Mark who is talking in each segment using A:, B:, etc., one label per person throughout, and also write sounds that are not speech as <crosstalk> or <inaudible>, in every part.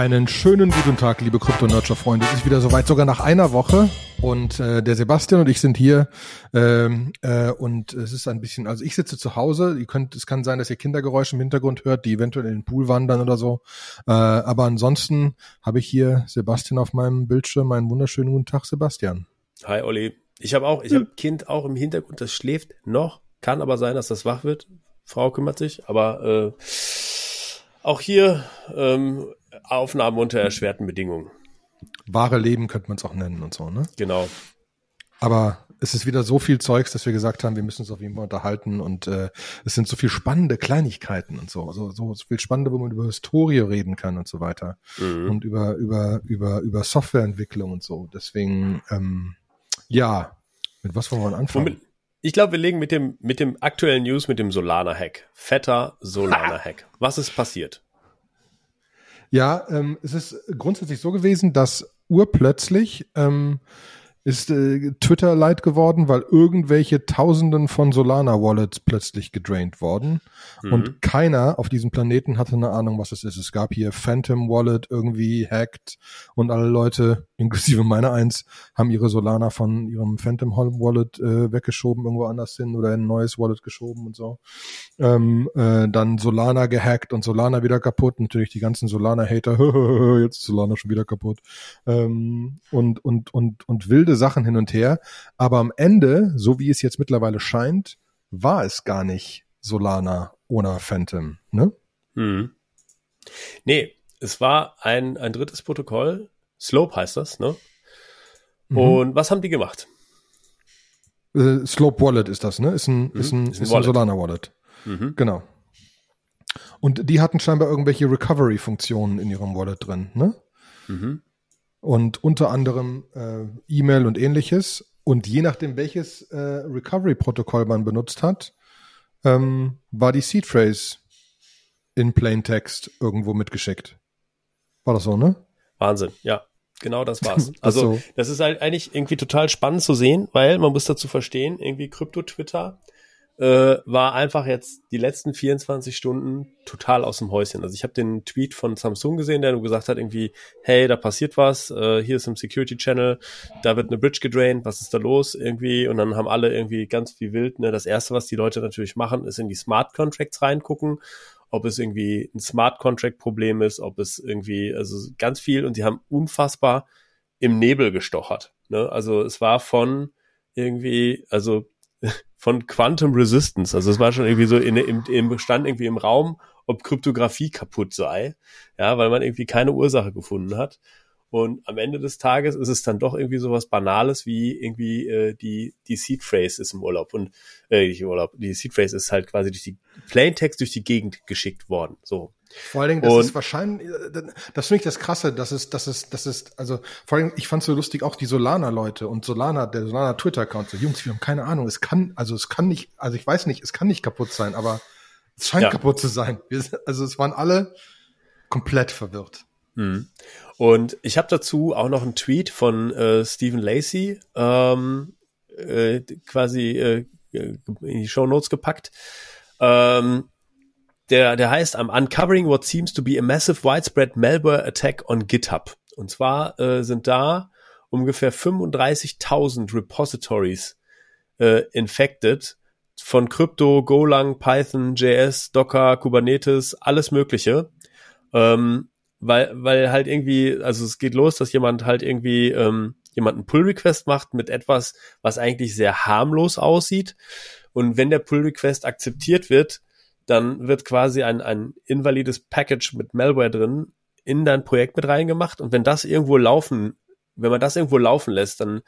A: Einen schönen guten Tag, liebe Krypto-Nurture-Freunde. Es ist wieder soweit, sogar nach einer Woche. Und äh, der Sebastian und ich sind hier. Ähm, äh, und es ist ein bisschen, also ich sitze zu Hause. Ihr könnt, es kann sein, dass ihr Kindergeräusche im Hintergrund hört, die eventuell in den Pool wandern oder so. Äh, aber ansonsten habe ich hier Sebastian auf meinem Bildschirm. Einen wunderschönen guten Tag, Sebastian.
B: Hi, Olli. Ich habe auch, ich habe Kind auch im Hintergrund, das schläft noch. Kann aber sein, dass das wach wird. Frau kümmert sich, aber äh, auch hier ähm, Aufnahmen unter erschwerten Bedingungen.
A: Wahre Leben könnte man es auch nennen und so, ne?
B: Genau.
A: Aber es ist wieder so viel Zeugs, dass wir gesagt haben, wir müssen uns auf jeden Fall unterhalten und äh, es sind so viel spannende Kleinigkeiten und so, also so, so viel spannende, wo man über Historie reden kann und so weiter mhm. und über über über über Softwareentwicklung und so. Deswegen ähm, ja, mit was wollen wir anfangen?
B: Ich glaube, wir legen mit dem mit dem aktuellen News mit dem Solana Hack, fetter Solana Hack. <laughs> Was ist passiert?
A: Ja, ähm, es ist grundsätzlich so gewesen, dass urplötzlich ähm, ist äh, Twitter leid geworden, weil irgendwelche Tausenden von Solana-Wallets plötzlich gedraint worden. Mhm. Und keiner auf diesem Planeten hatte eine Ahnung, was es ist. Es gab hier Phantom Wallet irgendwie hacked und alle Leute, <laughs> inklusive meiner eins, haben ihre Solana von ihrem Phantom Wallet äh, weggeschoben, irgendwo anders hin oder in ein neues Wallet geschoben und so. Ähm, äh, dann Solana gehackt und Solana wieder kaputt. Natürlich die ganzen Solana-Hater, <laughs> jetzt ist Solana schon wieder kaputt. Ähm, und, und, und, und wilde wilde Sachen hin und her. Aber am Ende, so wie es jetzt mittlerweile scheint, war es gar nicht Solana ohne Phantom, ne?
B: Hm. Nee, es war ein, ein drittes Protokoll. Slope heißt das, ne? Mhm. Und was haben die gemacht?
A: Äh, Slope Wallet ist das, ne? Ist ein, mhm. ist ein, ist ein, ist ein Solana Wallet. Mhm. Genau. Und die hatten scheinbar irgendwelche Recovery-Funktionen in ihrem Wallet drin, ne? Mhm und unter anderem äh, E-Mail und ähnliches. Und je nachdem, welches äh, Recovery-Protokoll man benutzt hat, ähm, war die Seed Phrase in Plain Text irgendwo mitgeschickt. War das so, ne?
B: Wahnsinn, ja. Genau das war's. <laughs> Also, so. das ist halt eigentlich irgendwie total spannend zu sehen, weil man muss dazu verstehen, irgendwie Krypto-Twitter äh, war einfach jetzt die letzten 24 Stunden total aus dem Häuschen. Also ich habe den Tweet von Samsung gesehen, der nur gesagt hat irgendwie, hey, da passiert was, äh, hier ist im Security Channel, da wird eine Bridge gedraint, was ist da los irgendwie? Und dann haben alle irgendwie ganz wie wild, ne? Das erste, was die Leute natürlich machen, ist in die Smart Contracts reingucken ob es irgendwie ein Smart Contract Problem ist, ob es irgendwie, also ganz viel und die haben unfassbar im Nebel gestochert. Ne? Also es war von irgendwie, also von Quantum Resistance. Also es war schon irgendwie so in, im, im Stand irgendwie im Raum, ob Kryptographie kaputt sei. Ja, weil man irgendwie keine Ursache gefunden hat. Und am Ende des Tages ist es dann doch irgendwie sowas Banales wie irgendwie äh, die die Seed Phrase ist im Urlaub und äh, nicht im Urlaub. Die Seed Phrase ist halt quasi durch die Plaintext durch die Gegend geschickt worden. So.
A: Vor allen Dingen, das und, ist wahrscheinlich, äh, das finde ich das Krasse, das ist, das ist, das ist, also vor allem, ich fand so lustig auch die Solana-Leute und Solana, der Solana Twitter-Account, so Jungs, wir haben keine Ahnung, es kann, also es kann nicht, also ich weiß nicht, es kann nicht kaputt sein, aber es scheint ja. kaputt zu sein. Wir, also es waren alle komplett verwirrt.
B: Mhm. Und ich habe dazu auch noch einen Tweet von äh, Stephen Lacey ähm, äh, quasi äh, in die Show Notes gepackt. Ähm, der, der heißt I'm uncovering what seems to be a massive widespread malware attack on GitHub. Und zwar äh, sind da ungefähr 35.000 Repositories äh, infected von Krypto, Golang, Python, JS, Docker, Kubernetes, alles Mögliche. Ähm, weil, weil halt irgendwie, also es geht los, dass jemand halt irgendwie ähm, jemand einen Pull-Request macht mit etwas, was eigentlich sehr harmlos aussieht. Und wenn der Pull-Request akzeptiert wird, dann wird quasi ein, ein invalides Package mit Malware drin in dein Projekt mit reingemacht. Und wenn das irgendwo laufen, wenn man das irgendwo laufen lässt, dann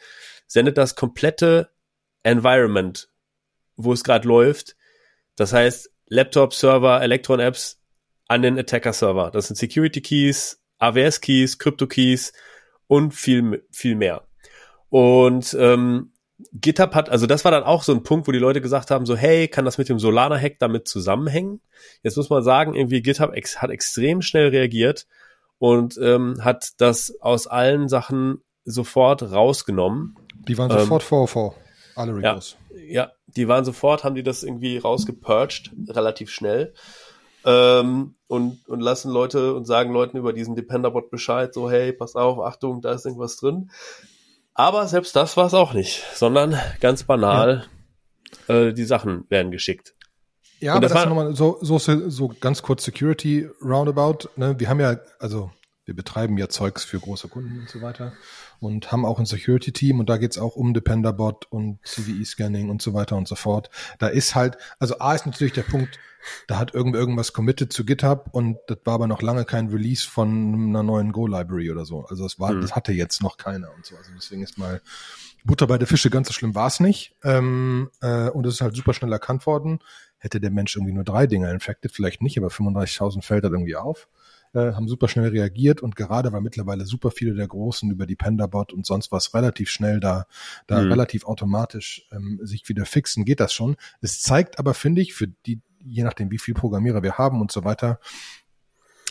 B: sendet das komplette Environment, wo es gerade läuft. Das heißt, Laptop, Server, Electron-Apps an den Attacker-Server. Das sind Security-Keys, AWS-Keys, Crypto-Keys und viel, viel mehr. Und ähm, GitHub hat, also das war dann auch so ein Punkt, wo die Leute gesagt haben, so hey, kann das mit dem Solana-Hack damit zusammenhängen? Jetzt muss man sagen, irgendwie GitHub ex hat extrem schnell reagiert und ähm, hat das aus allen Sachen sofort rausgenommen.
A: Die waren sofort ähm, vor, vor alle
B: Recos. Ja, ja, die waren sofort, haben die das irgendwie rausgepurcht, relativ schnell. Ähm, und, und lassen Leute und sagen Leuten über diesen Dependerbot Bescheid, so hey, pass auf, Achtung, da ist irgendwas drin. Aber selbst das war es auch nicht, sondern ganz banal, ja. äh, die Sachen werden geschickt.
A: Ja, und aber das, das nochmal so, so, so ganz kurz Security Roundabout. Ne? Wir haben ja, also wir betreiben ja Zeugs für große Kunden und so weiter und haben auch ein Security-Team und da geht's auch um Dependerbot und CVE-Scanning und so weiter und so fort. Da ist halt, also A ist natürlich der Punkt, da hat irgendwer irgendwas committed zu GitHub und das war aber noch lange kein Release von einer neuen Go-Library oder so. Also das war, mhm. das hatte jetzt noch keiner und so. Also deswegen ist mal Butter bei der Fische ganz so schlimm war's nicht. Ähm, äh, und es ist halt super schnell erkannt worden. Hätte der Mensch irgendwie nur drei Dinge infected, vielleicht nicht, aber 35.000 fällt halt irgendwie auf äh, haben super schnell reagiert und gerade weil mittlerweile super viele der Großen über die Penderbot und sonst was relativ schnell da, da mhm. relativ automatisch ähm, sich wieder fixen, geht das schon. Es zeigt aber, finde ich, für die, je nachdem, wie viel Programmierer wir haben und so weiter,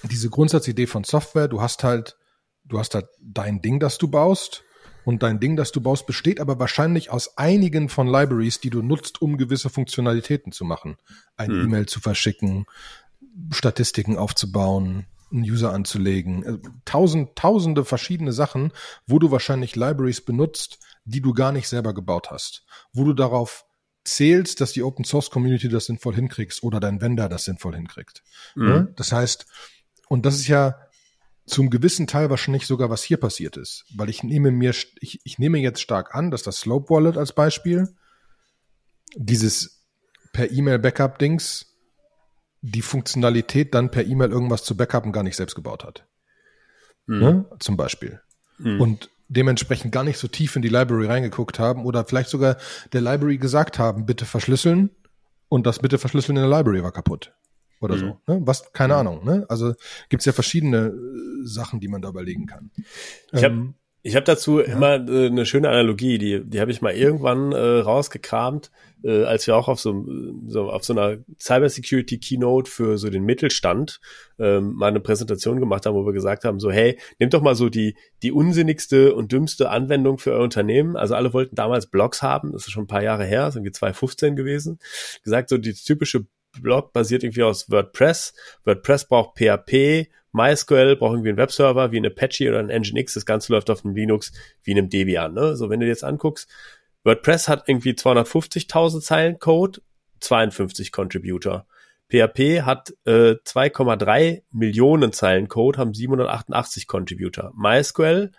A: diese Grundsatzidee von Software, du hast halt, du hast halt dein Ding, das du baust, und dein Ding, das du baust, besteht aber wahrscheinlich aus einigen von Libraries, die du nutzt, um gewisse Funktionalitäten zu machen. Eine hm. E-Mail zu verschicken, Statistiken aufzubauen, einen User anzulegen. Äh, tausend, tausende verschiedene Sachen, wo du wahrscheinlich Libraries benutzt, die du gar nicht selber gebaut hast. Wo du darauf zählst, dass die Open Source Community das sinnvoll hinkriegst oder dein Vendor das sinnvoll hinkriegt. Mhm. Das heißt, und das ist ja zum gewissen Teil wahrscheinlich sogar, was hier passiert ist. Weil ich nehme mir, ich, ich nehme jetzt stark an, dass das Slope Wallet als Beispiel dieses per E-Mail Backup Dings die Funktionalität dann per E-Mail irgendwas zu backupen gar nicht selbst gebaut hat. Mhm. Ne? Zum Beispiel. Mhm. Und dementsprechend gar nicht so tief in die Library reingeguckt haben oder vielleicht sogar der Library gesagt haben, bitte verschlüsseln und das bitte verschlüsseln in der Library war kaputt. Oder mhm. so. Ne? Was, keine mhm. Ahnung. Ne? Also gibt's ja verschiedene äh, Sachen, die man da überlegen kann.
B: Ich ähm, ich habe dazu ja. immer äh, eine schöne Analogie, die, die habe ich mal irgendwann äh, rausgekramt, äh, als wir auch auf so, so auf so einer Cybersecurity Keynote für so den Mittelstand ähm, mal eine Präsentation gemacht haben, wo wir gesagt haben, so hey, nehmt doch mal so die die unsinnigste und dümmste Anwendung für euer Unternehmen. Also alle wollten damals Blogs haben, das ist schon ein paar Jahre her, sind wir 2015 gewesen. Gesagt so die typische Blog basiert irgendwie aus WordPress. WordPress braucht PHP, MySQL braucht irgendwie einen Webserver wie ein Apache oder ein Nginx. Das Ganze läuft auf einem Linux wie einem Debian. Ne? So, wenn du dir jetzt anguckst, WordPress hat irgendwie 250.000 Zeilen Code, 52 Contributor. PHP hat äh, 2,3 Millionen Zeilen Code, haben 788 Contributor. MySQL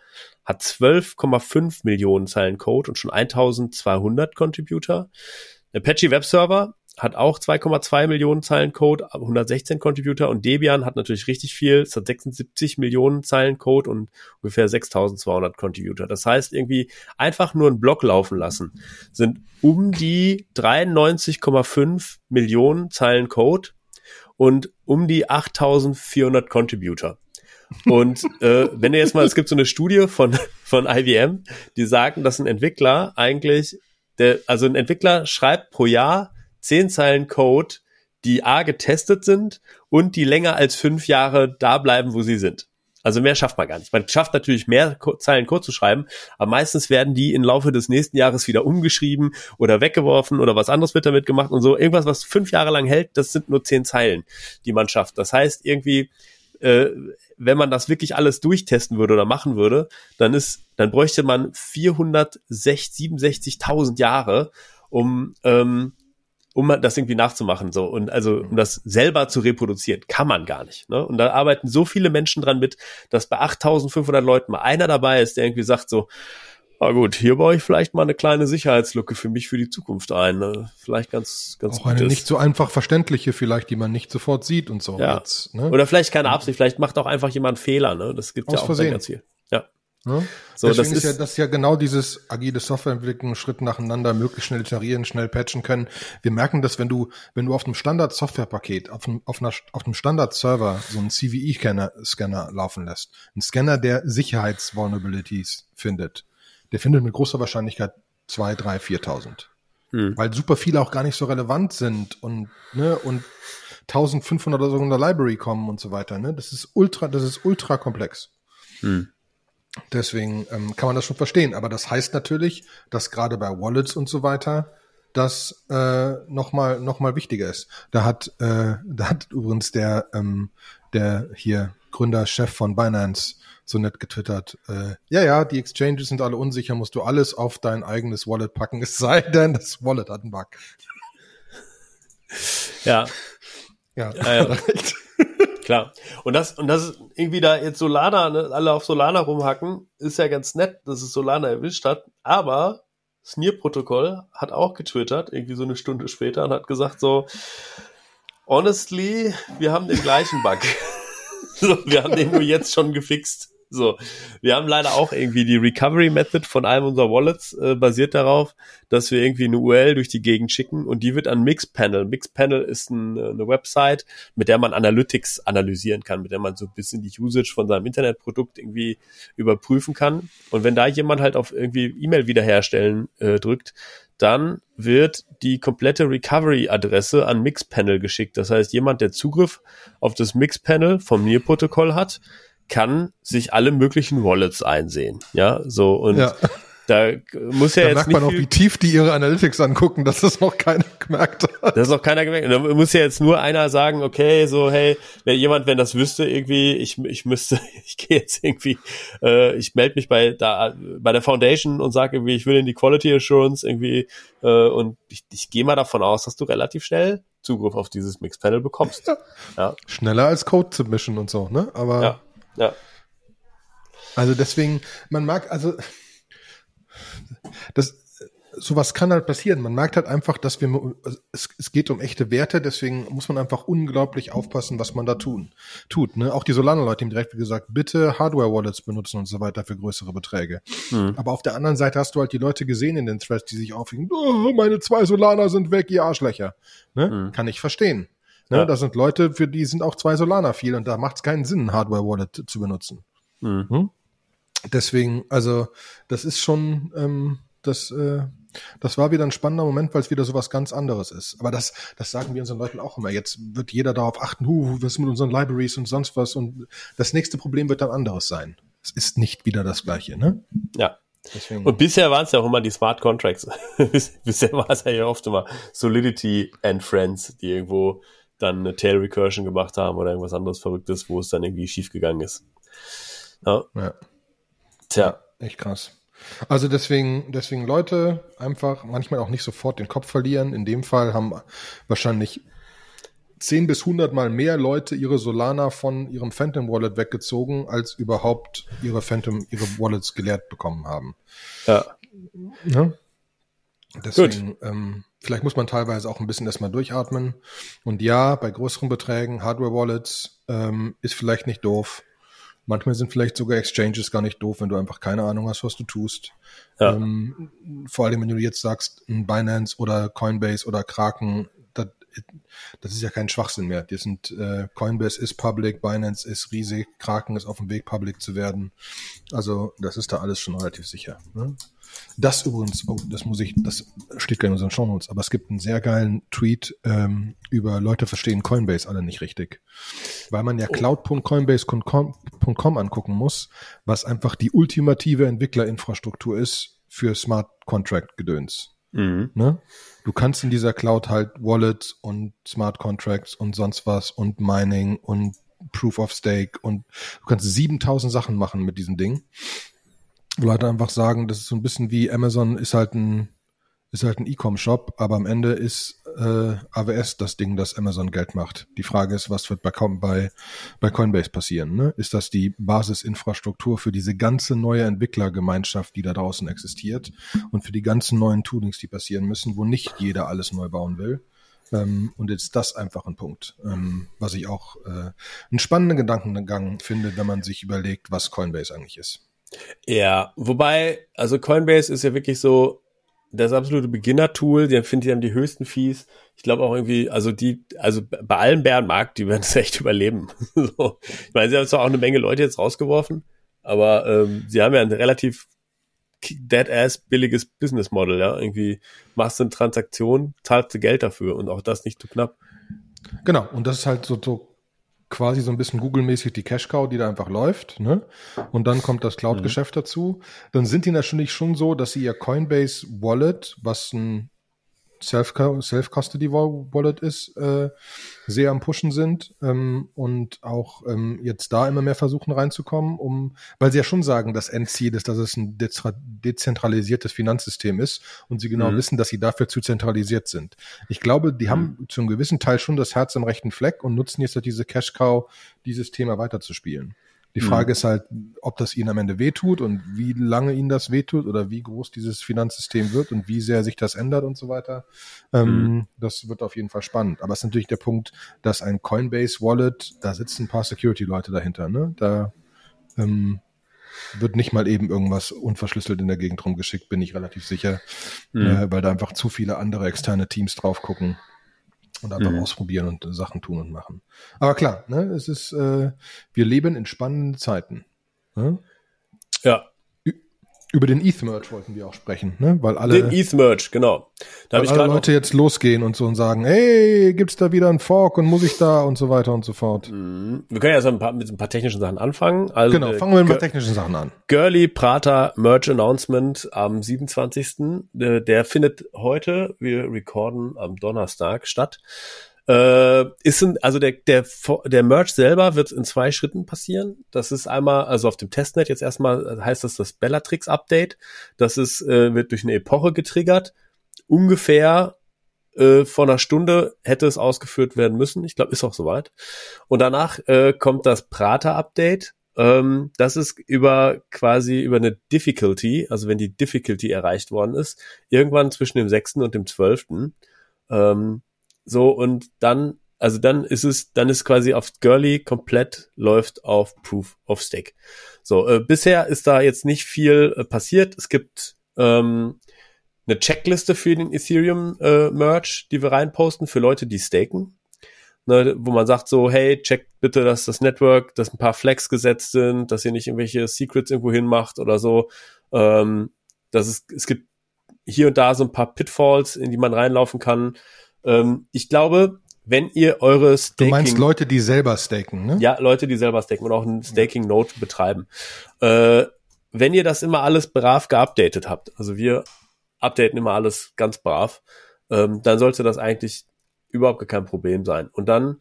B: hat 12,5 Millionen Zeilen Code und schon 1200 Contributor. Apache Web Server hat auch 2,2 Millionen Zeilen Code, 116 Contributor und Debian hat natürlich richtig viel, es hat 76 Millionen Zeilen Code und ungefähr 6200 Contributor. Das heißt irgendwie einfach nur einen Block laufen lassen, sind um die 93,5 Millionen Zeilen Code und um die 8400 Contributor. Und äh, wenn ihr jetzt mal, es gibt so eine Studie von, von IBM, die sagen, dass ein Entwickler eigentlich, der, also ein Entwickler schreibt pro Jahr zehn Zeilen Code, die A getestet sind und die länger als fünf Jahre da bleiben, wo sie sind. Also mehr schafft man gar nicht. Man schafft natürlich mehr Zeilen Code zu schreiben, aber meistens werden die im Laufe des nächsten Jahres wieder umgeschrieben oder weggeworfen oder was anderes wird damit gemacht und so. Irgendwas, was fünf Jahre lang hält, das sind nur zehn Zeilen, die man schafft. Das heißt irgendwie, äh, wenn man das wirklich alles durchtesten würde oder machen würde, dann ist, dann bräuchte man 467.000 Jahre, um ähm, um das irgendwie nachzumachen, so. Und also, um das selber zu reproduzieren, kann man gar nicht, ne? Und da arbeiten so viele Menschen dran mit, dass bei 8500 Leuten mal einer dabei ist, der irgendwie sagt so, ah gut, hier baue ich vielleicht mal eine kleine Sicherheitslücke für mich für die Zukunft ein. Ne? Vielleicht ganz, ganz
A: Auch eine nicht so einfach verständliche vielleicht, die man nicht sofort sieht und so.
B: Ja. Jetzt, ne? Oder vielleicht keine Absicht, vielleicht macht auch einfach jemand Fehler, ne? Das gibt
A: Aus
B: ja auch
A: Versehen.
B: ganz viel. Ja.
A: Ja? So, Deswegen das ist, ja, das ist ja genau dieses agile Softwareentwicklung, Schritt nacheinander, möglichst schnell iterieren, schnell patchen können. Wir merken das, wenn du, wenn du auf einem Standard-Softwarepaket, auf einem, auf, einer, auf einem Standard-Server so einen CVE-Scanner Scanner laufen lässt, ein Scanner, der Sicherheitsvulnerabilities findet, der findet mit großer Wahrscheinlichkeit zwei, drei, viertausend. Hm. Weil super viele auch gar nicht so relevant sind und, ne, und 1500 oder so in der Library kommen und so weiter, ne. Das ist ultra, das ist ultra komplex. Hm. Deswegen ähm, kann man das schon verstehen. Aber das heißt natürlich, dass gerade bei Wallets und so weiter das äh, nochmal noch mal wichtiger ist. Da hat, äh, <laughs> da hat übrigens der, ähm, der hier Gründer, Chef von Binance so nett getwittert, äh, ja, ja, die Exchanges sind alle unsicher, musst du alles auf dein eigenes Wallet packen, <laughs> es sei denn, das Wallet hat einen Bug.
B: Ja.
A: Ja, <laughs>
B: äh, klar. Und das, und das irgendwie da jetzt Solana, ne, alle auf Solana rumhacken, ist ja ganz nett, dass es Solana erwischt hat, aber Sneer-Protokoll hat auch getwittert, irgendwie so eine Stunde später und hat gesagt so, honestly, wir haben den gleichen Bug. <laughs> so, wir haben den nur jetzt schon gefixt. So, wir haben leider auch irgendwie die Recovery Method von einem unserer Wallets äh, basiert darauf, dass wir irgendwie eine URL durch die Gegend schicken und die wird an Mixpanel. Mixpanel ist ein, äh, eine Website, mit der man Analytics analysieren kann, mit der man so ein bisschen die Usage von seinem Internetprodukt irgendwie überprüfen kann. Und wenn da jemand halt auf irgendwie E-Mail wiederherstellen äh, drückt, dann wird die komplette Recovery-Adresse an Mixpanel geschickt. Das heißt, jemand, der Zugriff auf das Mixpanel vom NIR-Protokoll hat, kann sich alle möglichen Wallets einsehen. Ja, so und
A: Ja.
B: da muss ja
A: Da
B: jetzt
A: merkt
B: nicht
A: man auch, wie tief die ihre Analytics angucken, dass das noch keiner gemerkt hat.
B: das ist noch keiner gemerkt. Da muss ja jetzt nur einer sagen, okay, so hey, wenn jemand, wenn das wüsste irgendwie, ich ich müsste, <laughs> ich gehe jetzt irgendwie, äh, ich melde mich bei da bei der Foundation und sage irgendwie, ich will in die Quality Assurance irgendwie äh, und ich, ich gehe mal davon aus, dass du relativ schnell Zugriff auf dieses Mixpanel bekommst. Ja,
A: Schneller als Code Submission und so, ne? Aber
B: ja, ja.
A: Also deswegen, man mag, also das sowas kann halt passieren. Man merkt halt einfach, dass wir es, es geht um echte Werte, deswegen muss man einfach unglaublich aufpassen, was man da tun tut. Ne? Auch die Solana-Leute haben direkt gesagt, bitte Hardware-Wallets benutzen und so weiter für größere Beträge.
B: Hm.
A: Aber auf der anderen Seite hast du halt die Leute gesehen in den Threads, die sich aufregen, oh, meine zwei Solana sind weg, ihr Arschlöcher. Ne?
B: Hm.
A: Kann ich verstehen. Ne?
B: Ja.
A: Da sind Leute, für die sind auch zwei Solana viel und da macht es keinen Sinn, ein Hardware-Wallet zu benutzen.
B: Hm.
A: Deswegen, also das ist schon, ähm, das, äh, das war wieder ein spannender Moment, weil es wieder so was ganz anderes ist. Aber das, das sagen wir unseren Leuten auch immer. Jetzt wird jeder darauf achten, hu, was ist mit unseren Libraries und sonst was. Und das nächste Problem wird dann anderes sein. Es ist nicht wieder das gleiche, ne?
B: ja.
A: Deswegen.
B: Und bisher waren es ja auch immer die Smart Contracts. <laughs> Bis- bisher war es ja oft immer Solidity and Friends, die irgendwo dann eine Tail Recursion gemacht haben oder irgendwas anderes Verrücktes, wo es dann irgendwie schiefgegangen ist. Ja,
A: ja,
B: tja.
A: echt krass. Also deswegen, deswegen Leute einfach manchmal auch nicht sofort den Kopf verlieren. In dem Fall haben wahrscheinlich 10 bis 100 mal mehr Leute ihre Solana von ihrem Phantom Wallet weggezogen, als überhaupt ihre Phantom, ihre Wallets geleert bekommen haben.
B: Ja,
A: Ne? Deswegen, ähm, vielleicht muss man teilweise auch ein bisschen erstmal durchatmen. Und ja, bei größeren Beträgen, Hardware-Wallets ähm, ist vielleicht nicht doof. Manchmal sind vielleicht sogar Exchanges gar nicht doof, wenn du einfach keine Ahnung hast, was du tust.
B: ja.
A: Ähm, vor allem, wenn du jetzt sagst, ein Binance oder Coinbase oder Kraken, das, das ist ja kein Schwachsinn mehr. Die sind, äh, Coinbase ist public, Binance ist riesig, Kraken ist auf dem Weg, public zu werden. Also, das ist da alles schon relativ sicher. Ne? Das übrigens, oh, das muss ich, das steht gar nicht in unseren Shownotes, aber es gibt einen sehr geilen Tweet ähm, über Leute verstehen Coinbase alle nicht richtig. Weil man ja cloud.coinbase.com angucken muss, was einfach die ultimative Entwicklerinfrastruktur ist für Smart Contract Gedöns.
B: Mhm.
A: Ne? Du kannst in dieser Cloud halt Wallets und Smart Contracts und sonst was und Mining und Proof of Stake und du kannst 7000 Sachen machen mit diesem Ding. Leute einfach sagen, das ist so ein bisschen wie Amazon ist halt ein ist halt ein E-Com-Shop, aber am Ende ist äh, AWS das Ding, das Amazon Geld macht. Die Frage ist, was wird bei, bei, bei Coinbase passieren? Ne? Ist das die Basisinfrastruktur für diese ganze neue Entwicklergemeinschaft, die da draußen existiert und für die ganzen neuen Toolings, die passieren müssen, wo nicht jeder alles neu bauen will? Ähm, und jetzt ist das einfach ein Punkt, ähm, was ich auch äh, einen spannenden Gedankengang finde, wenn man sich überlegt, was Coinbase eigentlich ist.
B: Ja, wobei, also Coinbase ist ja wirklich so das absolute Beginner-Tool, der findet die haben die höchsten Fees. Ich glaube auch irgendwie, also die, also bei allen Bärenmarkt, die werden <laughs> es echt überleben. <laughs> so. Ich meine, sie haben zwar auch eine Menge Leute jetzt rausgeworfen, aber ähm, sie haben ja ein relativ dead-ass billiges Business Model, ja. Irgendwie machst du eine Transaktion, zahlst du Geld dafür und auch das nicht zu knapp.
A: Genau, und das ist halt so, so quasi so ein bisschen Google-mäßig die Cash-Cow, die da einfach läuft, ne? Und dann kommt das Cloud-Geschäft dazu. Dann sind die natürlich schon so, dass sie ihr Coinbase Wallet, was ein Self-Custody-Wallet ist, äh, sehr am Pushen sind ähm, und auch ähm, jetzt da immer mehr versuchen reinzukommen, um, weil sie ja schon sagen, das Endziel ist, dass es ein dezentralisiertes Finanzsystem ist und sie genau mhm. wissen, dass sie dafür zu zentralisiert sind. Ich glaube, die mhm. haben zum gewissen Teil schon das Herz am rechten Fleck und nutzen jetzt halt diese Cash-Cow, dieses Thema weiterzuspielen. Die Frage mhm. ist halt, ob das ihnen am Ende wehtut und wie lange ihnen das wehtut oder wie groß dieses Finanzsystem wird und wie sehr sich das ändert und so weiter. Ähm, mhm. Das wird auf jeden Fall spannend. Aber es ist natürlich der Punkt, dass ein Coinbase Wallet, da sitzen ein paar Security-Leute dahinter, ne? Da ähm, wird nicht mal eben irgendwas unverschlüsselt in der Gegend rumgeschickt, bin ich relativ sicher, mhm. äh, weil da einfach zu viele andere externe Teams drauf gucken und einfach mhm. ausprobieren und äh, Sachen tun und machen. Aber klar, ne, es ist, äh, wir leben in spannenden Zeiten.
B: Ne? Ja,
A: über den ETH-Merch wollten wir auch sprechen, ne? Weil alle.
B: Den ETH-Merch, genau.
A: Da weil alle Leute jetzt losgehen und so und sagen, hey, gibt's da wieder einen Fork und muss ich da und so weiter und so fort.
B: Mhm. Wir können ja so ein paar, mit ein paar technischen Sachen anfangen.
A: Also, genau, fangen wir mit ein paar technischen Sachen an.
B: Girly Prater Merch Announcement am 27. Der, der findet heute, wir recorden am Donnerstag statt. Äh, ist ein, also der, der, der Merch selber wird in zwei Schritten passieren. Das ist einmal, also auf dem Testnet jetzt erstmal heißt das das Bellatrix Update. Das ist, äh, wird durch eine Epoche getriggert. Ungefähr äh, vor einer Stunde hätte es ausgeführt werden müssen. Ich glaube, ist auch soweit. Und danach äh, kommt das Prater Update. Ähm, das ist über quasi über eine Difficulty, also wenn die Difficulty erreicht worden ist, irgendwann zwischen dem 6. und dem 12. Ähm, so, und dann, also dann ist es, dann ist quasi auf Girly komplett läuft auf Proof of Stake. So, äh, bisher ist da jetzt nicht viel äh, passiert. Es gibt ähm, eine Checkliste für den Ethereum äh, Merch, die wir reinposten für Leute, die staken. Ne, wo man sagt so, hey, check bitte, dass das Network, dass ein paar Flags gesetzt sind, dass ihr nicht irgendwelche Secrets irgendwo hinmacht oder so. Ähm, dass es, es gibt hier und da so ein paar Pitfalls, in die man reinlaufen kann. Ähm, ich glaube, wenn ihr eure
A: Staking... Du meinst Leute, die selber staken, ne?
B: Ja, Leute, die selber staken und auch ein Staking-Node betreiben. Äh, wenn ihr das immer alles brav geupdatet habt, also wir updaten immer alles ganz brav, ähm, dann sollte das eigentlich überhaupt kein Problem sein. Und dann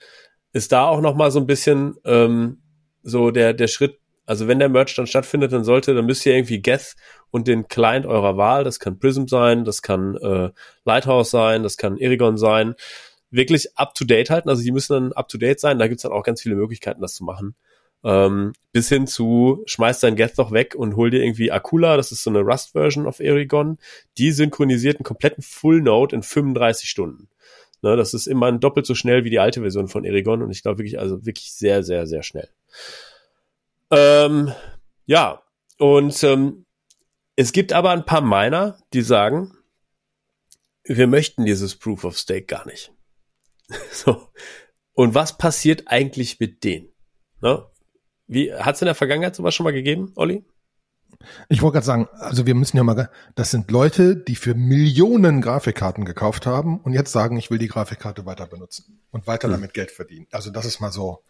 B: ist da auch noch mal so ein bisschen ähm, so der der Schritt, also wenn der Merch dann stattfindet, dann sollte, dann müsst ihr irgendwie Geth und den Client eurer Wahl, das kann Prism sein, das kann äh, Lighthouse sein, das kann Erigon sein, wirklich up to date halten. Also die müssen dann up to date sein. Da gibt's dann auch ganz viele Möglichkeiten, das zu machen. Ähm, bis hin zu schmeiß dein Geth doch weg und hol dir irgendwie Akula, das ist so eine Rust-Version of Erigon. Die synchronisiert einen kompletten Full Node in 35 Stunden. Ne, das ist immer doppelt so schnell wie die alte Version von Erigon und ich glaube wirklich, also wirklich sehr, sehr, sehr schnell. Ähm, ja, und ähm, es gibt aber ein paar Miner, die sagen, wir möchten dieses Proof of Stake gar nicht. <laughs> so. Und was passiert eigentlich mit denen? Ne? Wie hat es in der Vergangenheit sowas schon mal gegeben, Olli?
A: Ich wollte gerade sagen, also wir müssen ja mal, das sind Leute, die für Millionen Grafikkarten gekauft haben und jetzt sagen, ich will die Grafikkarte weiter benutzen und weiter hm. damit Geld verdienen. Also das ist mal so.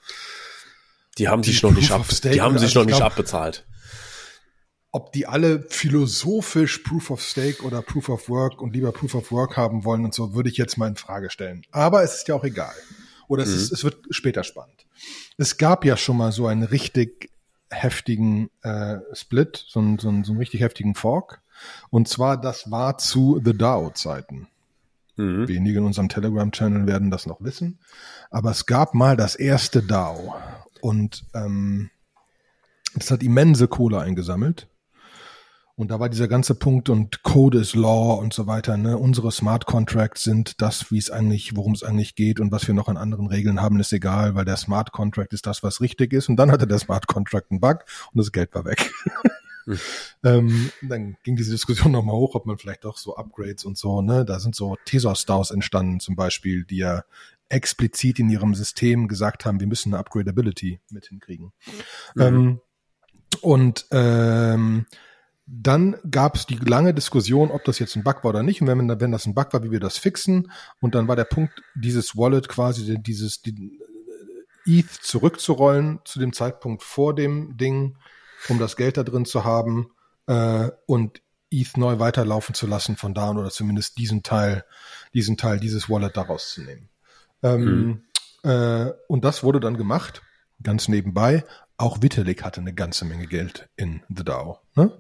B: Die haben sich noch nicht ab, die haben sich noch nicht glaub, abbezahlt.
A: Ob die alle philosophisch Proof of Stake oder Proof of Work und lieber Proof of Work haben wollen und so, würde ich jetzt mal in Frage stellen. Aber es ist ja auch egal. Oder es, mhm. ist, es wird später spannend. Es gab ja schon mal so einen richtig heftigen äh, Split, so einen, so, einen, so einen richtig heftigen Fork. Und zwar, das war zu The DAO-Zeiten. Mhm. Wenige in unserem Telegram-Channel werden das noch wissen. Aber es gab mal das erste DAO. Und ähm, das hat immense Kohle eingesammelt. Und da war dieser ganze Punkt und Code is Law und so weiter. Ne? Unsere Smart Contracts sind das, wie es eigentlich, worum es eigentlich geht und was wir noch an anderen Regeln haben, ist egal, weil der Smart Contract ist das, was richtig ist. Und dann hatte der Smart Contract einen Bug und das Geld war weg. Hm. <laughs> ähm, dann ging diese Diskussion nochmal hoch, ob man vielleicht doch so Upgrades und so, ne, da sind so Tesor-Stars entstanden zum Beispiel, die ja explizit in ihrem System gesagt haben, wir müssen eine Upgradability mit hinkriegen. Mhm. Ähm, und ähm, dann gab es die lange Diskussion, ob das jetzt ein Bug war oder nicht. Und wenn, wenn das ein Bug war, wie wir das fixen. Und dann war der Punkt, dieses Wallet quasi, dieses die, ETH zurückzurollen zu dem Zeitpunkt vor dem Ding, um das Geld da drin zu haben. Äh, und ETH neu weiterlaufen zu lassen von da an oder zumindest diesen Teil, diesen Teil dieses Wallet daraus zu nehmen. Ähm, mhm. äh, und das wurde dann gemacht, ganz nebenbei. Auch Vitalik hatte eine ganze Menge Geld in The DAO. Ne?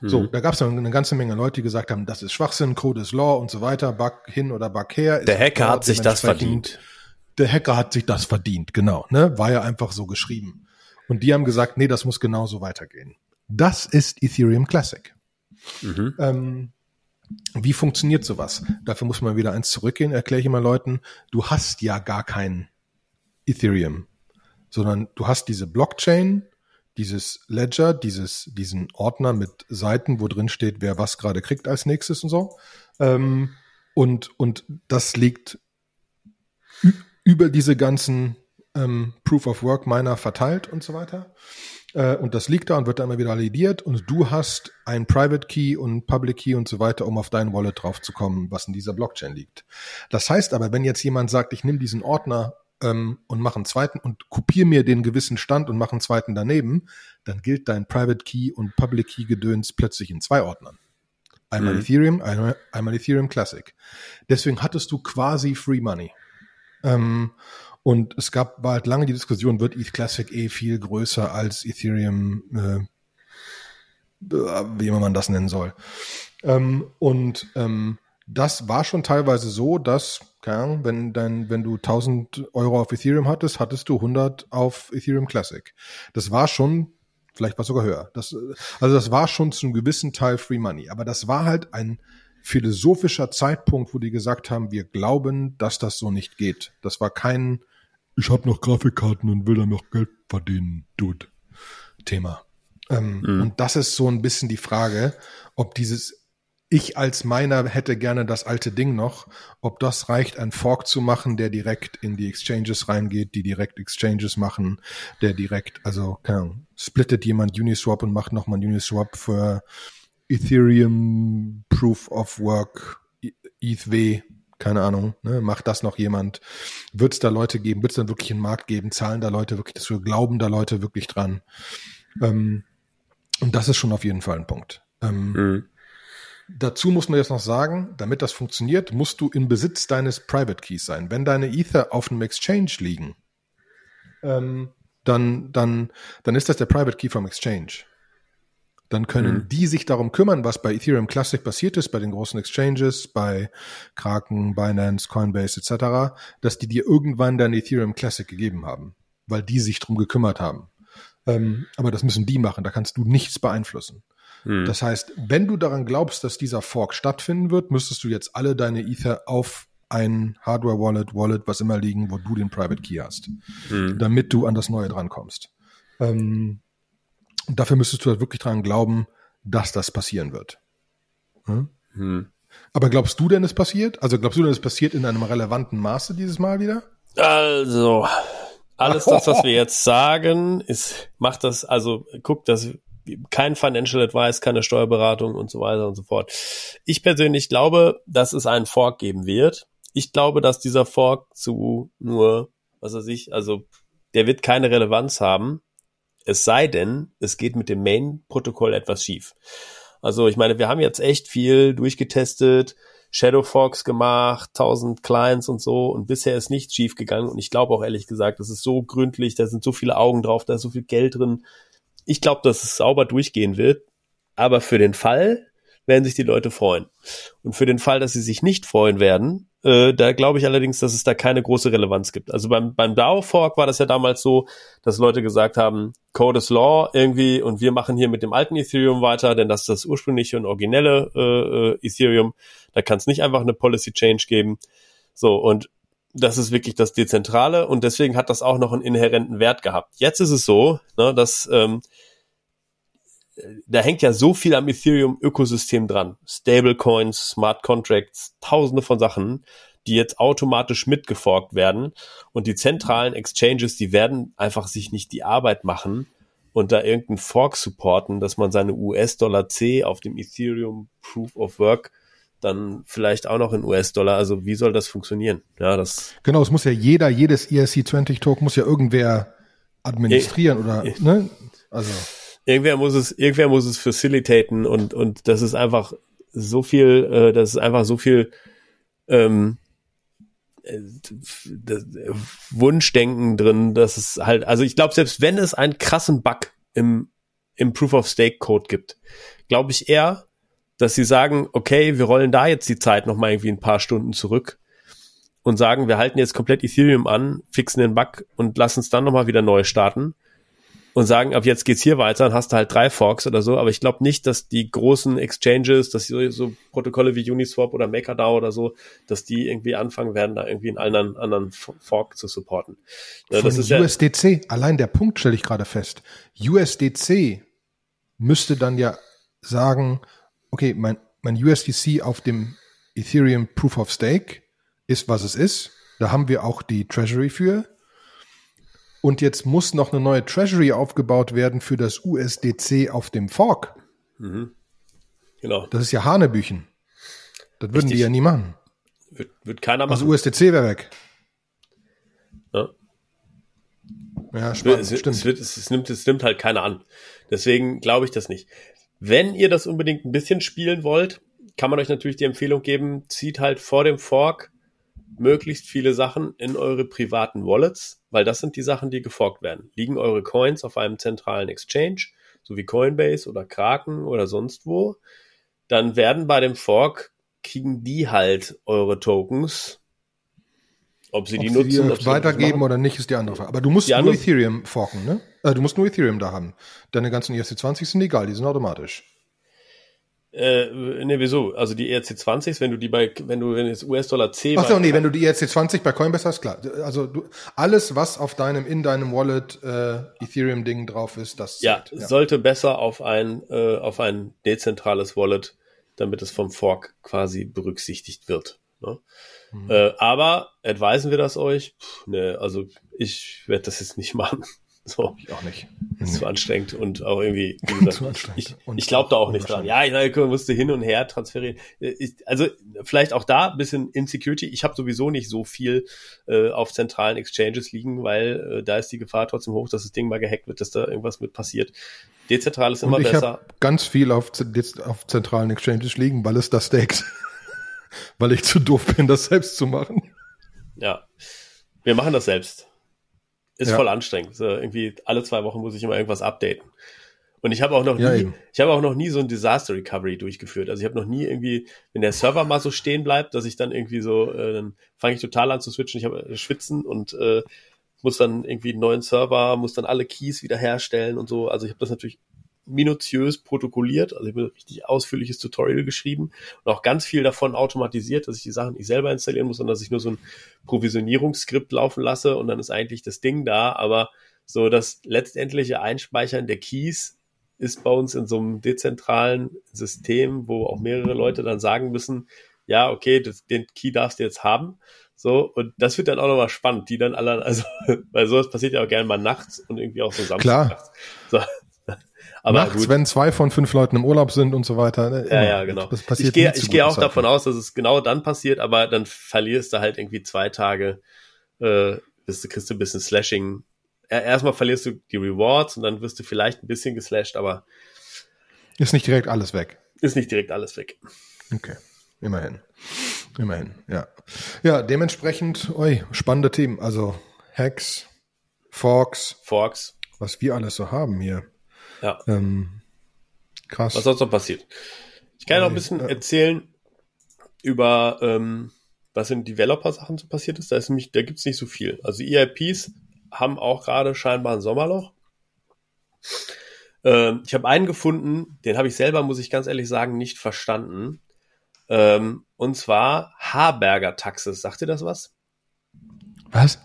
A: Mhm. So, da gab es dann eine ganze Menge Leute, die gesagt haben, das ist Schwachsinn, Code ist Law und so weiter, Bug hin oder Bug her.
B: Der Hacker hat sich das verdient.
A: Der Hacker hat sich das verdient, genau. Ne? War ja einfach so geschrieben. Und die haben gesagt, nee, das muss genauso weitergehen. Das ist Ethereum Classic. Mhm. Ähm, wie funktioniert sowas? Dafür muss man wieder eins zurückgehen, erkläre ich immer Leuten, du hast ja gar kein Ethereum, sondern du hast diese Blockchain, dieses Ledger, dieses, diesen Ordner mit Seiten, wo drin steht, wer was gerade kriegt als nächstes und so. Ähm, und, und das liegt über diese ganzen ähm, Proof of Work Miner verteilt und so weiter. Äh, und das liegt da und wird dann immer wieder validiert und du hast ein Private Key und Public Key und so weiter, um auf dein Wallet draufzukommen, was in dieser Blockchain liegt. Das heißt aber, wenn jetzt jemand sagt, ich nehme diesen Ordner ähm, und mache einen zweiten und kopiere mir den gewissen Stand und mache einen zweiten daneben, dann gilt dein Private Key und Public Key Gedöns plötzlich in zwei Ordnern. Einmal mhm. Ethereum, einmal, einmal Ethereum Classic. Deswegen hattest du quasi Free Money. Ähm, und es gab, war halt lange die Diskussion, wird ETH Classic eh viel größer als Ethereum, äh, wie immer man das nennen soll. Ähm, und ähm, das war schon teilweise so, dass, keine Ahnung, wenn, dein, wenn du 1000 Euro auf Ethereum hattest, hattest du 100 auf Ethereum Classic. Das war schon, vielleicht war sogar höher. Das, also das war schon zu einem gewissen Teil Free Money. Aber das war halt ein philosophischer Zeitpunkt, wo die gesagt haben, wir glauben, dass das so nicht geht. Das war kein ich habe noch Grafikkarten und will dann noch Geld verdienen, Dude. Thema. Ähm, mhm. Und das ist so ein bisschen die Frage, ob dieses ich als meiner hätte gerne das alte Ding noch, ob das reicht, ein Fork zu machen, der direkt in die Exchanges reingeht, die direkt Exchanges machen, der direkt, also, keine Ahnung, splittet jemand Uniswap und macht nochmal Uniswap für Ethereum Proof of Work ETHW keine Ahnung, ne, macht das noch jemand? Wird es da Leute geben? Wird es dann wirklich einen Markt geben? Zahlen da Leute wirklich das Glauben da Leute wirklich dran? Ähm, und das ist schon auf jeden Fall ein Punkt. Ähm, mhm. Dazu muss man jetzt noch sagen, damit das funktioniert, musst du in Besitz deines Private Keys sein. Wenn deine Ether auf einem Exchange liegen, ähm, dann, dann, dann ist das der Private Key vom Exchange dann können mhm. die sich darum kümmern, was bei Ethereum Classic passiert ist, bei den großen Exchanges, bei Kraken, Binance, Coinbase etc., dass die dir irgendwann dein Ethereum Classic gegeben haben, weil die sich drum gekümmert haben. Ähm, aber das müssen die machen, da kannst du nichts beeinflussen. Mhm. Das heißt, wenn du daran glaubst, dass dieser Fork stattfinden wird, müsstest du jetzt alle deine Ether auf ein Hardware-Wallet, Wallet, was immer liegen, wo du den Private Key hast, mhm. damit du an das Neue drankommst. Ähm, und dafür müsstest du halt wirklich dran glauben, dass das passieren wird. Hm? Hm. Aber glaubst du denn, es passiert? Also glaubst du denn, es passiert in einem relevanten Maße dieses Mal wieder?
B: Also, alles <laughs> das, was wir jetzt sagen, ist, macht das, also guckt das, kein Financial Advice, keine Steuerberatung und so weiter und so fort. Ich persönlich glaube, dass es einen Fork geben wird. Ich glaube, dass dieser Fork zu nur, was weiß ich, also der wird keine Relevanz haben. Es sei denn, es geht mit dem Main-Protokoll etwas schief. Also ich meine, wir haben jetzt echt viel durchgetestet, Shadow Fox gemacht, 1000 Clients und so und bisher ist nichts schief gegangen und ich glaube auch ehrlich gesagt, das ist so gründlich, da sind so viele Augen drauf, da ist so viel Geld drin. Ich glaube, dass es sauber durchgehen wird, aber für den Fall werden sich die Leute freuen. Und für den Fall, dass sie sich nicht freuen werden, äh, da glaube ich allerdings, dass es da keine große Relevanz gibt. Also beim, beim DAO Fork war das ja damals so, dass Leute gesagt haben, Code is Law irgendwie und wir machen hier mit dem alten Ethereum weiter, denn das ist das ursprüngliche und originelle äh, äh Ethereum. Da kann es nicht einfach eine Policy Change geben. So, und das ist wirklich das Dezentrale und deswegen hat das auch noch einen inhärenten Wert gehabt. Jetzt ist es so, ne, dass ähm, da hängt ja so viel am Ethereum-Ökosystem dran. Stablecoins, Smart Contracts, tausende von Sachen, die jetzt automatisch mitgeforkt werden. Und die zentralen Exchanges, die werden einfach sich nicht die Arbeit machen und da irgendeinen Fork supporten, dass man seine US-Dollar C auf dem Ethereum Proof of Work dann vielleicht auch noch in US-Dollar. Also wie soll das funktionieren? Ja, das.
A: Genau, es muss ja jeder, jedes ERC20 Token muss ja irgendwer administrieren oder, ne?
B: Also. Irgendwer muss es, irgendwer muss es facilitaten und, und das ist einfach so viel, äh, das ist einfach so viel ähm, äh, das, äh, Wunschdenken drin, dass es halt, also ich glaube, selbst wenn es einen krassen Bug im, im Proof of Stake Code gibt, glaube ich eher, dass sie sagen, okay, wir rollen da jetzt die Zeit noch mal irgendwie ein paar Stunden zurück und sagen, wir halten jetzt komplett Ethereum an, fixen den Bug und lassen es dann noch mal wieder neu starten und sagen, ab jetzt geht's hier weiter, dann hast du halt drei Forks oder so, aber ich glaube nicht, dass die großen Exchanges, dass so, so Protokolle wie Uniswap oder MakerDAO oder so, dass die irgendwie anfangen werden, da irgendwie einen anderen, anderen Fork zu supporten.
A: Ja, das ist USDC, ja, allein der Punkt stelle ich gerade fest. USDC müsste dann ja sagen, okay, mein, mein USDC auf dem Ethereum Proof of Stake ist, was es ist. Da haben wir auch die Treasury für. Und jetzt muss noch eine neue Treasury aufgebaut werden für das USDC auf dem Fork. Mhm. Genau. Das ist ja Hanebüchen. Das würden Richtig. die ja nie machen.
B: Wird, wird keiner
A: also machen. Also USDC wäre weg.
B: Ja. Ja, spannend, es, stimmt. Es, wird, es, es, nimmt, es nimmt halt keiner an. Deswegen glaube ich das nicht. Wenn ihr das unbedingt ein bisschen spielen wollt, kann man euch natürlich die Empfehlung geben, zieht halt vor dem Fork möglichst viele Sachen in eure privaten Wallets, weil das sind die Sachen, die geforkt werden. Liegen eure Coins auf einem zentralen Exchange, so wie Coinbase oder Kraken oder sonst wo, dann werden bei dem Fork kriegen die halt eure Tokens. Ob sie ob die nutzen,
A: die ob sie weitergeben oder nicht, ist die andere Frage. Aber du musst nur Ethereum forken, ne? Äh, du musst nur Ethereum da haben. Deine ganzen ERC20 sind egal, die sind automatisch.
B: Äh, ne, wieso? Also die ERC20s, wenn du die bei, wenn du, wenn jetzt US-Dollar C.
A: Ach so, nee, wenn du die ERC20 bei Coinbase hast, klar. Also du, alles, was auf deinem, in deinem Wallet äh, Ethereum-Ding drauf ist, das
B: ja, ja, sollte besser auf ein, äh, auf ein dezentrales Wallet, damit es vom Fork quasi berücksichtigt wird. Ne? Mhm. Äh, aber advisen wir das euch? Puh, ne, also ich werde das jetzt nicht <laughs> machen. So.
A: Ich auch nicht.
B: Ist zu anstrengend und auch irgendwie, wie gesagt, <laughs> ich, ich glaube da auch nicht dran. Ja, ich musste hin und her transferieren. Ich, also vielleicht auch da ein bisschen Insecurity. Ich habe sowieso nicht so viel äh, auf zentralen Exchanges liegen, weil äh, da ist die Gefahr trotzdem hoch, dass das Ding mal gehackt wird, dass da irgendwas mit passiert. Dezentral ist immer und ich besser.
A: ganz viel auf, auf zentralen Exchanges liegen, weil es das stakes. <laughs> weil ich zu doof bin, das selbst zu machen.
B: Ja, wir machen das selbst. Ist ja. voll anstrengend. So, irgendwie alle zwei Wochen muss ich immer irgendwas updaten. Und ich habe auch noch ja, nie, eben. ich habe auch noch nie so ein Disaster Recovery durchgeführt. Also ich habe noch nie irgendwie, wenn der Server mal so stehen bleibt, dass ich dann irgendwie so, äh, dann fange ich total an zu switchen, ich habe äh, schwitzen und äh, muss dann irgendwie einen neuen Server, muss dann alle Keys wiederherstellen und so. Also ich habe das natürlich minutiös protokolliert. Also ich habe ein richtig ausführliches Tutorial geschrieben und auch ganz viel davon automatisiert, dass ich die Sachen nicht selber installieren muss, sondern dass ich nur so ein Provisionierungsskript laufen lasse und dann ist eigentlich das Ding da. Aber so das letztendliche Einspeichern der Keys ist bei uns in so einem dezentralen System, wo auch mehrere Leute dann sagen müssen, ja, okay, das, den Key darfst du jetzt haben. So, und das wird dann auch nochmal spannend, die dann alle, also, <laughs> weil sowas passiert ja auch gerne mal nachts und irgendwie auch so
A: samstags. Klar.
B: So,
A: aber Nachts, gut. wenn zwei von fünf Leuten im Urlaub sind und so weiter.
B: Ne, ja, ja, genau. Das passiert ich gehe ich gehe auch davon aus, dass es genau dann passiert, aber dann verlierst du halt irgendwie zwei Tage, äh, bist du, kriegst du ein bisschen Slashing. Erstmal verlierst du die Rewards und dann wirst du vielleicht ein bisschen geslasht, aber
A: ist nicht direkt alles weg.
B: Ist nicht direkt alles weg.
A: Okay. Immerhin. Immerhin, ja. Ja, dementsprechend, oi, spannende Themen. Also Hacks, Forks.
B: Forks.
A: Was wir alles so haben hier.
B: Ja. Ähm, krass. Was sonst noch passiert? Ich kann ja noch ein bisschen äh, erzählen über, ähm, was in Developer-Sachen so passiert ist. Da, ist nämlich, da gibt's nicht so viel. Also EIPs haben auch gerade scheinbar ein Sommerloch. Ähm, ich habe einen gefunden, den habe ich selber, muss ich ganz ehrlich sagen, nicht verstanden. Ähm, und zwar Harberger Taxes. Sagt ihr das was?
A: Was?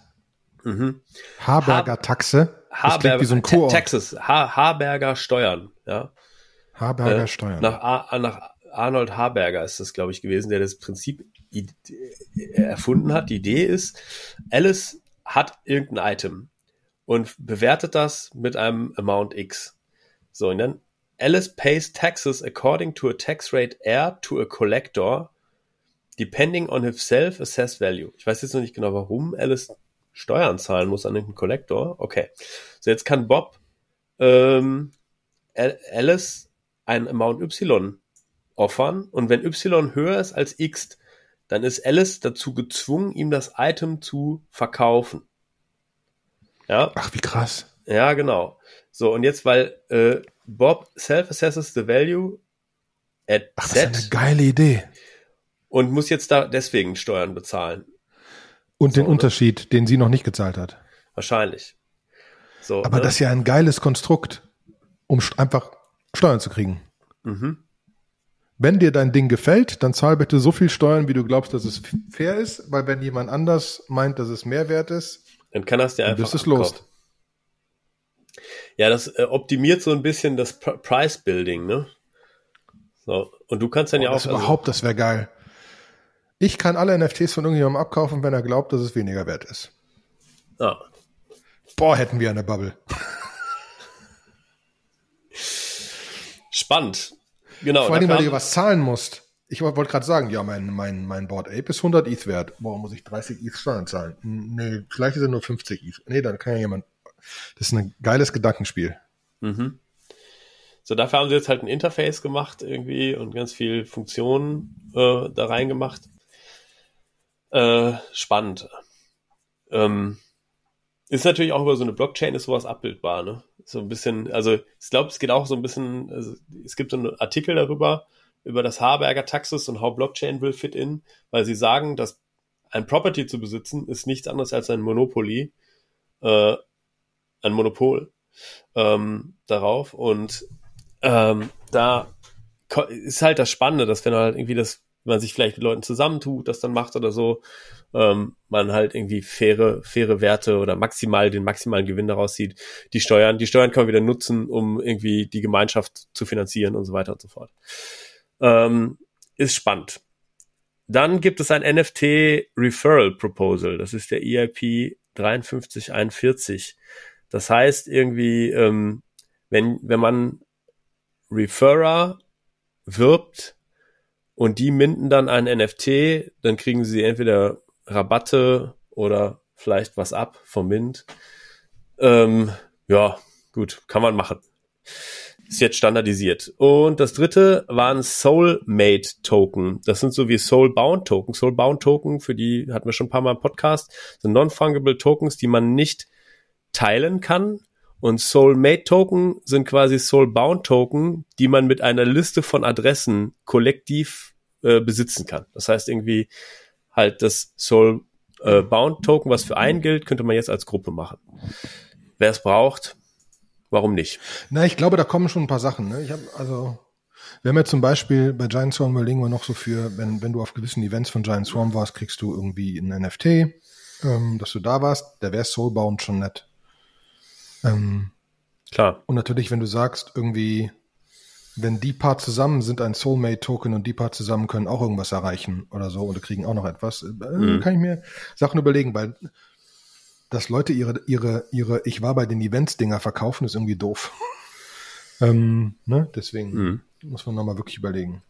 A: Mhm. Harberger Taxe?
B: Haber wie so ein Texas, ha Haberger Steuern, ja.
A: Haberger äh, Steuern.
B: Nach, A nach Arnold Haberger ist das, glaube ich, gewesen, der das Prinzip erfunden hat. Die Idee ist, Alice hat irgendein Item und bewertet das mit einem Amount X. So, und dann Alice pays taxes according to a tax rate heir to a collector, depending on his self-assessed value. Ich weiß jetzt noch nicht genau, warum Alice Steuern zahlen muss an den Kollektor. Okay. So, jetzt kann Bob ähm, Alice ein Amount Y offern und wenn Y höher ist als X, dann ist Alice dazu gezwungen, ihm das Item zu verkaufen.
A: Ja. Ach, wie krass.
B: Ja, genau. So, und jetzt, weil äh, Bob self-assesses the value
A: at Ach, das ist eine geile Idee.
B: Und muss jetzt da deswegen Steuern bezahlen.
A: Und so, den Unterschied, den sie noch nicht gezahlt hat.
B: Wahrscheinlich.
A: So, Aber ne? das ist ja ein geiles Konstrukt, um einfach Steuern zu kriegen. Mhm. Wenn dir dein Ding gefällt, dann zahl bitte so viel Steuern, wie du glaubst, dass es fair ist, weil wenn jemand anders meint, dass es mehr wert ist,
B: dann kann das dir einfach
A: bist es los.
B: Ja, das äh, optimiert so ein bisschen das Price Building, ne? So, und du kannst dann oh, ja auch.
A: Das also, überhaupt, das wäre geil. Ich kann alle NFTs von irgendjemandem abkaufen, wenn er glaubt, dass es weniger wert ist.
B: Ah.
A: Boah, hätten wir eine Bubble.
B: Spannend. Genau.
A: Vor allem, weil du was zahlen musst. Ich wollte gerade sagen, ja, mein, mein, mein Board Ape ist 100 ETH wert. Warum muss ich 30 ETH Steuern zahlen? Nee, vielleicht er nur 50 ETH. Nee, dann kann ja jemand. Das ist ein geiles Gedankenspiel.
B: Mhm. So, dafür haben sie jetzt halt ein Interface gemacht irgendwie und ganz viel Funktionen äh, da reingemacht. Äh, spannend. Ähm, ist natürlich auch über so eine Blockchain ist sowas abbildbar, ne? So ein bisschen, also ich glaube, es geht auch so ein bisschen, also es gibt so einen Artikel darüber, über das Haberger Taxus und how Blockchain will fit in, weil sie sagen, dass ein Property zu besitzen ist nichts anderes als ein Monopoly, äh, ein Monopol ähm, darauf. Und ähm, da ist halt das Spannende, dass wenn halt irgendwie das, wenn man sich vielleicht mit Leuten zusammentut, das dann macht oder so, ähm, man halt irgendwie faire, faire Werte oder maximal den maximalen Gewinn daraus sieht. Die Steuern, die Steuern kann man wieder nutzen, um irgendwie die Gemeinschaft zu finanzieren und so weiter und so fort. Ähm, ist spannend. Dann gibt es ein NFT Referral Proposal. Das ist der EIP 5341. Das heißt irgendwie, ähm, wenn, wenn man Referrer wirbt und die minden dann ein NFT, dann kriegen sie entweder Rabatte oder vielleicht was ab vom Mint. Ähm, ja, gut, kann man machen. Ist jetzt standardisiert. Und das dritte waren Soulmate Token. Das sind so wie Soulbound Token. Soulbound Token, für die hatten wir schon ein paar Mal im Podcast, sind non-fungible Tokens, die man nicht teilen kann. Und Soulmate Token sind quasi Soulbound Token, die man mit einer Liste von Adressen kollektiv äh, besitzen kann. Das heißt irgendwie, halt das Soul äh, Bound Token, was für einen gilt, könnte man jetzt als Gruppe machen. Wer es braucht, warum nicht?
A: Na, ich glaube, da kommen schon ein paar Sachen. Ne? Ich habe also wir haben ja zum Beispiel bei Giant Swarm überlegen wir noch so für, wenn, wenn du auf gewissen Events von Giant Swarm warst, kriegst du irgendwie ein NFT, ähm, dass du da warst. Der wäre Soulbound schon nett. Ähm,
B: Klar.
A: Und natürlich, wenn du sagst, irgendwie, wenn die paar zusammen sind ein Soulmate-Token und die paar zusammen können auch irgendwas erreichen oder so oder kriegen auch noch etwas, äh, mhm. kann ich mir Sachen überlegen, weil dass Leute ihre, ihre, ihre Ich war bei den Events-Dinger verkaufen, ist irgendwie doof. <laughs> ähm, ne? Deswegen mhm. muss man nochmal wirklich überlegen.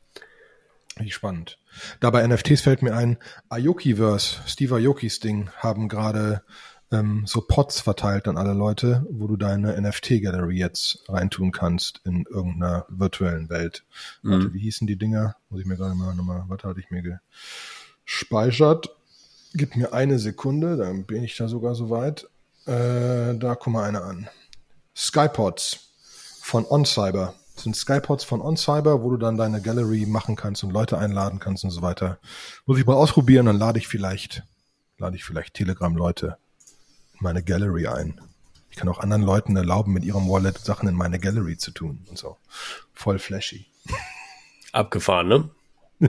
A: Wie spannend. Da bei NFTs fällt mir ein, Aokiverse, Steve Aokis Ding, haben gerade ähm, so Pots verteilt an alle Leute, wo du deine NFT-Gallery jetzt reintun kannst in irgendeiner virtuellen Welt. Mhm. Warte, wie hießen die Dinger? Muss ich mir gerade mal nochmal, warte, hatte ich mir gespeichert. Gib mir eine Sekunde, dann bin ich da sogar so weit. Äh, da guck mal eine an. Skypods von OnCyber. Das sind Skypods von OnCyber, wo du dann deine Gallery machen kannst und Leute einladen kannst und so weiter. Muss ich mal ausprobieren, dann lade ich vielleicht, lade ich vielleicht Telegram-Leute meine Gallery ein. Ich kann auch anderen Leuten erlauben, mit ihrem Wallet Sachen in meine Gallery zu tun und so. Voll flashy.
B: Abgefahren, ne?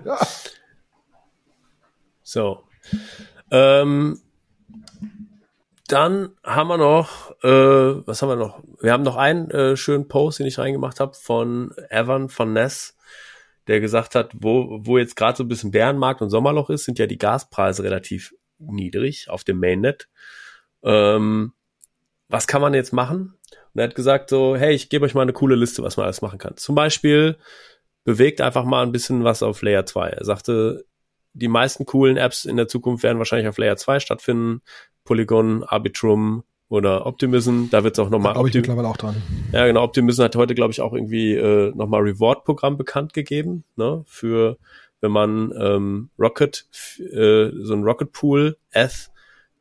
B: Ja. <laughs> So. Ähm, dann haben wir noch, äh, was haben wir noch? Wir haben noch einen äh, schönen Post, den ich reingemacht habe von Evan von Ness, der gesagt hat, wo, wo jetzt gerade so ein bisschen Bärenmarkt und Sommerloch ist, sind ja die Gaspreise relativ niedrig auf dem Mainnet ähm, was kann man jetzt machen? Und er hat gesagt so, hey, ich gebe euch mal eine coole Liste, was man alles machen kann. Zum Beispiel bewegt einfach mal ein bisschen was auf Layer 2. Er sagte, die meisten coolen Apps in der Zukunft werden wahrscheinlich auf Layer 2 stattfinden. Polygon, Arbitrum, oder Optimism, da wird es auch nochmal.
A: Glaube ich mittlerweile auch dran.
B: Ja, genau. Optimism hat heute, glaube ich, auch irgendwie äh, nochmal Reward-Programm bekannt gegeben, ne? Für wenn man ähm, Rocket, äh, so ein Rocket Pool, Eth,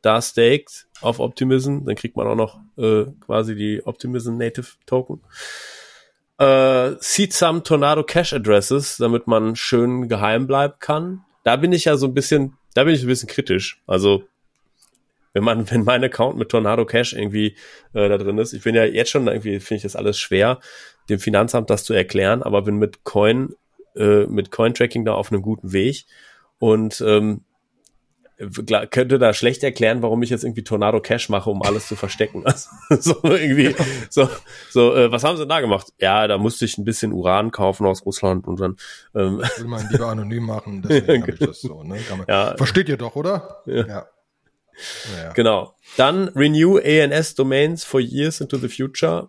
B: da staked auf Optimism, dann kriegt man auch noch äh, quasi die Optimism Native Token. Äh, sieht some Tornado Cash Addresses, damit man schön geheim bleiben kann. Da bin ich ja so ein bisschen, da bin ich ein bisschen kritisch. Also wenn man, wenn mein Account mit Tornado Cash irgendwie äh, da drin ist, ich bin ja jetzt schon irgendwie, finde ich das alles schwer, dem Finanzamt das zu erklären, aber bin mit Coin, äh, mit Coin-Tracking da auf einem guten Weg. Und ähm, könnte da schlecht erklären, warum ich jetzt irgendwie Tornado Cash mache, um alles zu verstecken. <laughs> Also, so irgendwie, so, so, äh, was haben sie da gemacht? Ja, da musste ich ein bisschen Uran kaufen aus Russland und dann. Ähm,
A: Will man lieber anonym machen, deswegen habe ich das so. Ne? Man, <laughs> ja. Versteht ihr doch, oder?
B: Ja. ja. ja. Genau. Dann Renew ANS Domains for years into the future.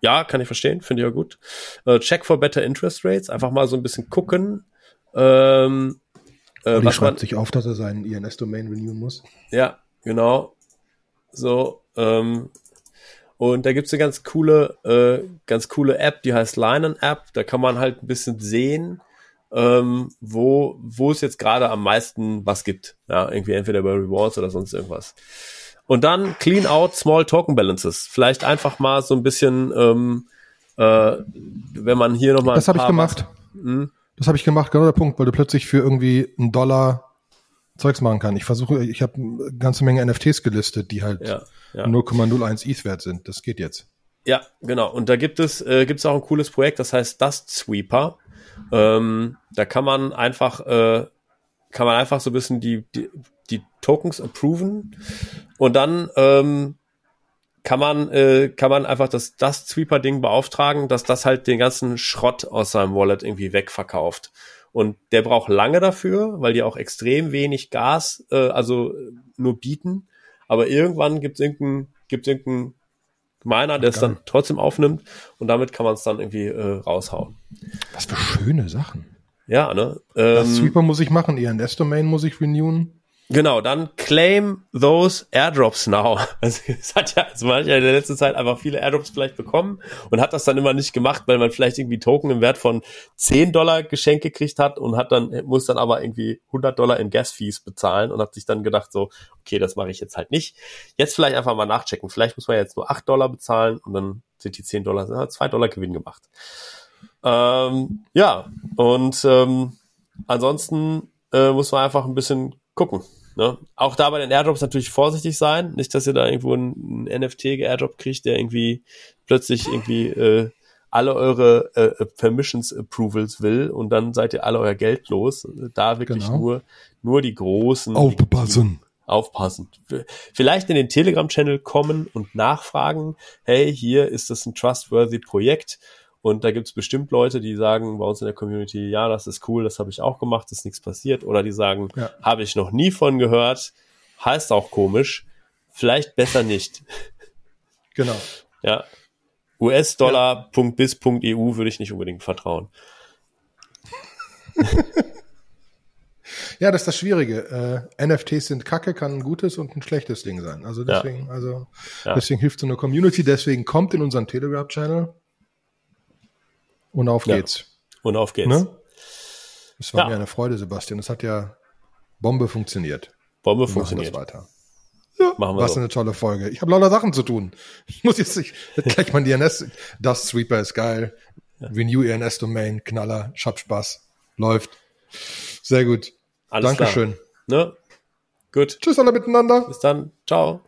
B: Ja, kann ich verstehen, finde ich ja gut. Uh, check for better interest rates, einfach mal so ein bisschen gucken. Ähm,
A: äh, was schreibt man, sich auf, dass er seinen INS-Domain renewen muss.
B: Ja, genau. So, ähm, und da gibt's eine ganz coole, äh, ganz coole App, die heißt Linen App. Da kann man halt ein bisschen sehen, ähm, wo, wo es jetzt gerade am meisten was gibt. Ja, irgendwie entweder bei Rewards oder sonst irgendwas. Und dann Clean Out Small Token Balances. Vielleicht einfach mal so ein bisschen, ähm, äh, wenn man hier nochmal.
A: Das habe ich gemacht. Hm? Das habe ich gemacht, genau der Punkt, weil du plötzlich für irgendwie einen Dollar Zeugs machen kann. Ich versuche, ich habe eine ganze Menge NFTs gelistet, die halt ja, ja. 0,01 ETH wert sind. Das geht jetzt.
B: Ja, genau. Und da gibt es äh, gibt's auch ein cooles Projekt, das heißt Dust Sweeper. Ähm, da kann man einfach äh, kann man einfach so ein bisschen die, die, die Tokens approven und dann ähm, kann man, äh, kann man einfach das, das Sweeper-Ding beauftragen, dass das halt den ganzen Schrott aus seinem Wallet irgendwie wegverkauft. Und der braucht lange dafür, weil die auch extrem wenig Gas, äh, also nur bieten. Aber irgendwann gibt es irgendeinen, gibt's irgendeinen Miner, der es dann trotzdem aufnimmt und damit kann man es dann irgendwie äh, raushauen.
A: Was für schöne Sachen.
B: Ja, ne?
A: Ähm, das Sweeper muss ich machen, INS-Domain muss ich renewen.
B: Genau, dann claim those Airdrops now. <laughs> Also es hat ja, also man hat ja in der letzten Zeit einfach viele Airdrops vielleicht bekommen und hat das dann immer nicht gemacht, weil man vielleicht irgendwie Token im Wert von 10 Dollar geschenkt gekriegt hat und hat dann, muss dann aber irgendwie 100 Dollar in Gas-Fees bezahlen und hat sich dann gedacht so, okay, das mache ich jetzt halt nicht. Jetzt vielleicht einfach mal nachchecken. Vielleicht muss man jetzt nur 8 Dollar bezahlen und dann sind die 10 Dollar, hat 2 Dollar Gewinn gemacht. Ähm, ja, und ähm, ansonsten äh, muss man einfach ein bisschen gucken. Ne? Auch da bei den Airdrops natürlich vorsichtig sein. Nicht, dass ihr da irgendwo einen, NFT-Airdrop kriegt, der irgendwie plötzlich irgendwie äh, alle eure äh, Permissions Approvals will und dann seid ihr alle euer Geld los. Da wirklich genau. nur, nur die großen.
A: Aufpassen.
B: aufpassen. Vielleicht in den Telegram-Channel kommen und nachfragen, hey, hier ist das ein trustworthy Projekt und da gibt es bestimmt Leute, die sagen bei uns in der Community, ja, das ist cool, das habe ich auch gemacht, ist nichts passiert. Oder die sagen, ja. habe ich noch nie von gehört, heißt auch komisch, vielleicht besser nicht.
A: Genau.
B: Ja. US-Dollar.bis.eu würde ich nicht unbedingt vertrauen. <laughs>
A: ja, das ist das Schwierige. Äh, NFTs sind Kacke, kann ein gutes und ein schlechtes Ding sein. Also deswegen, ja. also ja. deswegen hilft so eine Community. Deswegen kommt in unseren Telegram-Channel. Und auf geht's.
B: Und auf geht's. Ne?
A: Es war ja. mir eine Freude, Sebastian. Es hat ja Bombe funktioniert.
B: Bombe wir funktioniert.
A: weiter. Ja, machen wir was so. eine tolle Folge. Ich habe lauter Sachen zu tun. Ich muss jetzt nicht, <laughs> gleich mein DNS. Das Sweeper ist geil. Ja. Renew ENS Domain, Knaller, ich hab Spaß. Läuft. Sehr gut. Alles Dankeschön.
B: Klar. Ne? Gut.
A: Tschüss alle miteinander.
B: Bis dann. Ciao.